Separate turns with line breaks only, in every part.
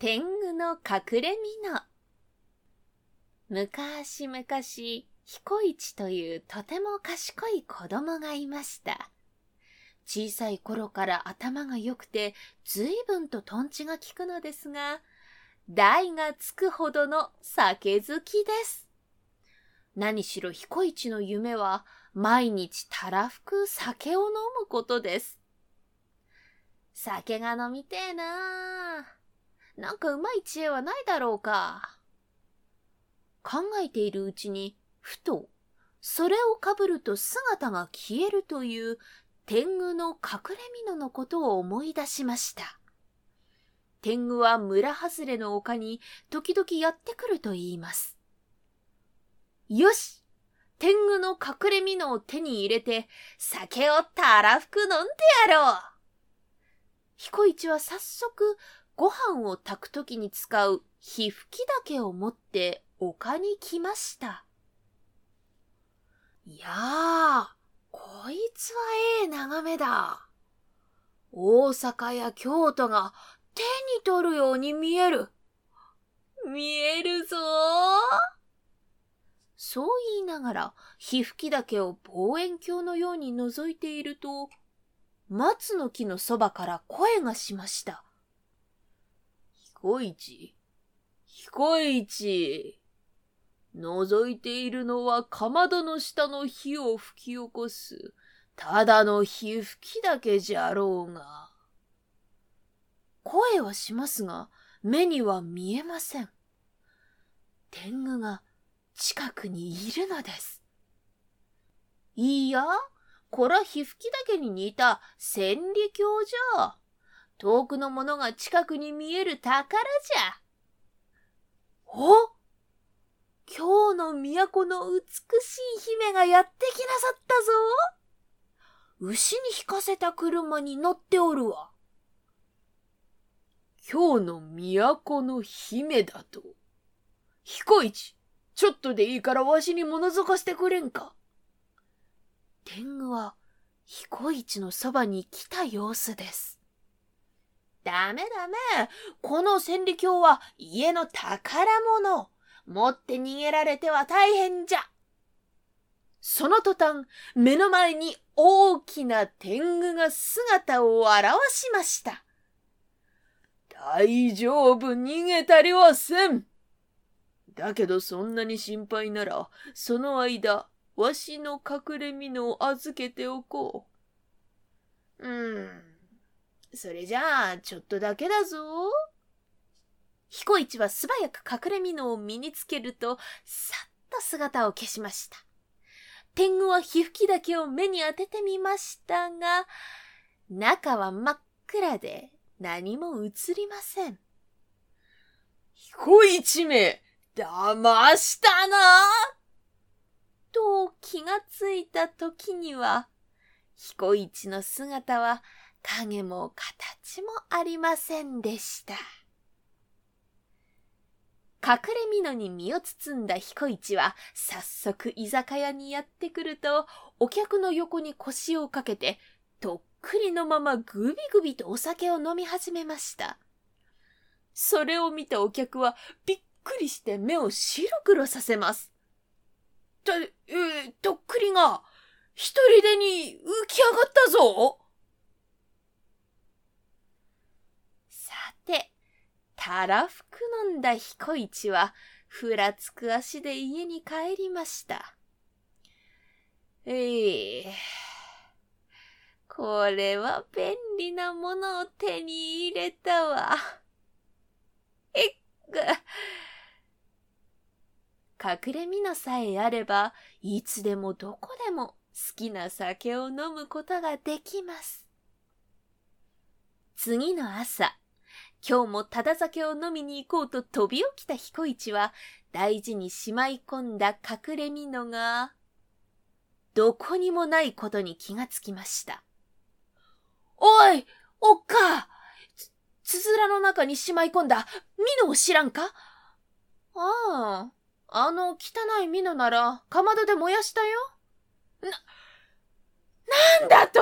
天狗の隠れみの。昔々、彦一というとても賢い子供がいました。小さい頃から頭が良くて、随分とトンチが効くのですが、台がつくほどの酒好きです。何しろ彦一の夢は、毎日たらふく酒を飲むことです。酒が飲みてえなあなんかうまい知恵はないだろうか。考えているうちに、ふと、それをかぶると姿が消えるという天狗の隠れ蓑のことを思い出しました。天狗は村外れの丘に時々やってくると言います。よし天狗の隠れ蓑を手に入れて酒をたらふく飲んでやろう彦一は早速ご飯を炊くときに使う火吹き竹を持って丘に来ました。いやあ、こいつはええ眺めだ。大阪や京都が手に取るように見える。見えるぞそう言いながら、火吹き竹を望遠鏡のように覗いていると、松の木のそばから声がしました。彦一、彦一。覗いているのはかまどの下の火を吹き起こす、ただの火吹きだけじゃろうが。声はしますが、目には見えません。天狗が近くにいるのです。いや、こら火吹きだけに似た千里鏡じゃ。遠くのものが近くに見える宝じゃ。お？今日の都の美しい姫がやってきなさったぞ。牛に引かせた車に乗っておるわ。今日の都の姫だと。彦一、ちょっとでいいからわしに物づかしてくれんか。天狗は彦一のそばに来た様子です。ダメダメ。この千里鏡は家の宝物。持って逃げられては大変じゃ。その途端、目の前に大きな天狗が姿を現しました。大丈夫、逃げたりはせん。だけどそんなに心配なら、その間、わしの隠れ蓑を預けておこう。うん。それじゃあ、ちょっとだけだぞ。彦一は素早く隠れ蓑を身につけると、さっと姿を消しました。天狗は火吹きだけを目に当ててみましたが、中は真っ暗で何も映りません。彦一め、騙したなと気がついた時には、彦一の姿は影も形もありませんでした。隠れ蓑に身を包んだ彦一は、早速居酒屋にやってくると、お客の横に腰をかけて、とっくりのままぐびぐびとお酒を飲み始めました。それを見たお客は、びっくりして目を白黒させます。た、えー、とっくりが、一人でに浮き上がったぞたらふく飲んだ彦一は、ふらつく足で家に帰りました。ええー、これは便利なものを手に入れたわ。えっか。隠れみのさえあれば、いつでもどこでも好きな酒を飲むことができます。次の朝、今日もただ酒を飲みに行こうと飛び起きた彦一は、大事にしまい込んだ隠れみのが、どこにもないことに気がつきました。おいおっかつ、つづらの中にしまい込んだミノを知らんか？ああ、あの汚いミノなら、かまどで燃やしたよ。な、なんだと？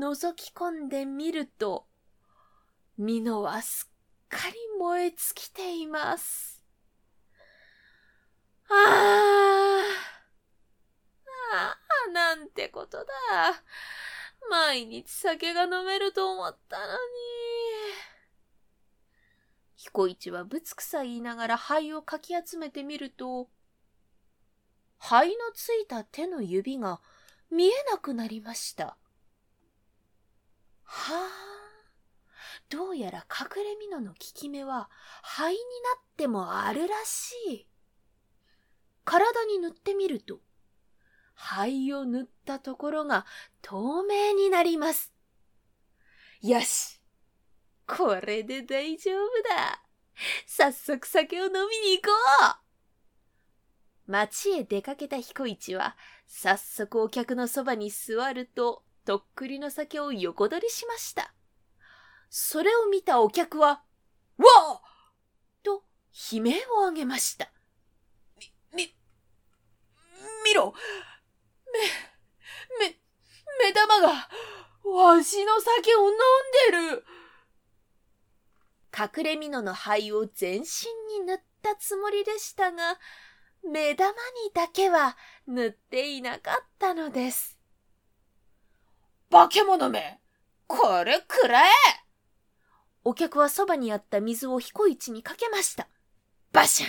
覗き込んでみると、美濃はすっかり燃え尽きています。ああ、ああ、なんてことだ。毎日酒が飲めると思ったのに。彦一はぶつくさ言いながら灰をかき集めてみると、灰のついた手の指が見えなくなりました。はあ、どうやら隠れ蓑の効き目は灰になってもあるらしい。体に塗ってみると、灰を塗ったところが透明になります。よしこれで大丈夫だ早速酒を飲みに行こう町へ出かけた彦一は、早速お客のそばに座ると、とっくりの酒を横取りしました。それを見たお客は、わあと悲鳴を上げました。み、み、見ろめ、め、目玉が、わしの酒を飲んでる隠れ蓑の灰を全身に塗ったつもりでしたが、目玉にだけは塗っていなかったのです。化け物めこれくらえお客はそばにあった水を彦一にかけました。バシャン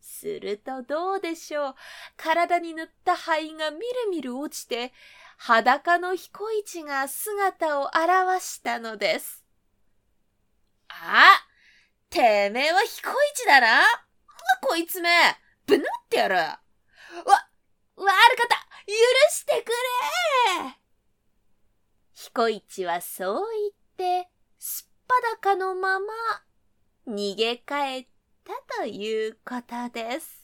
するとどうでしょう。体に塗った灰がみるみる落ちて、裸の彦一が姿を現したのです。あてめえは彦一だなこいつめぶぬってやるわ、悪かった許してくれ彦一はそう言って、すっぱだかのまま、逃げ帰ったということです。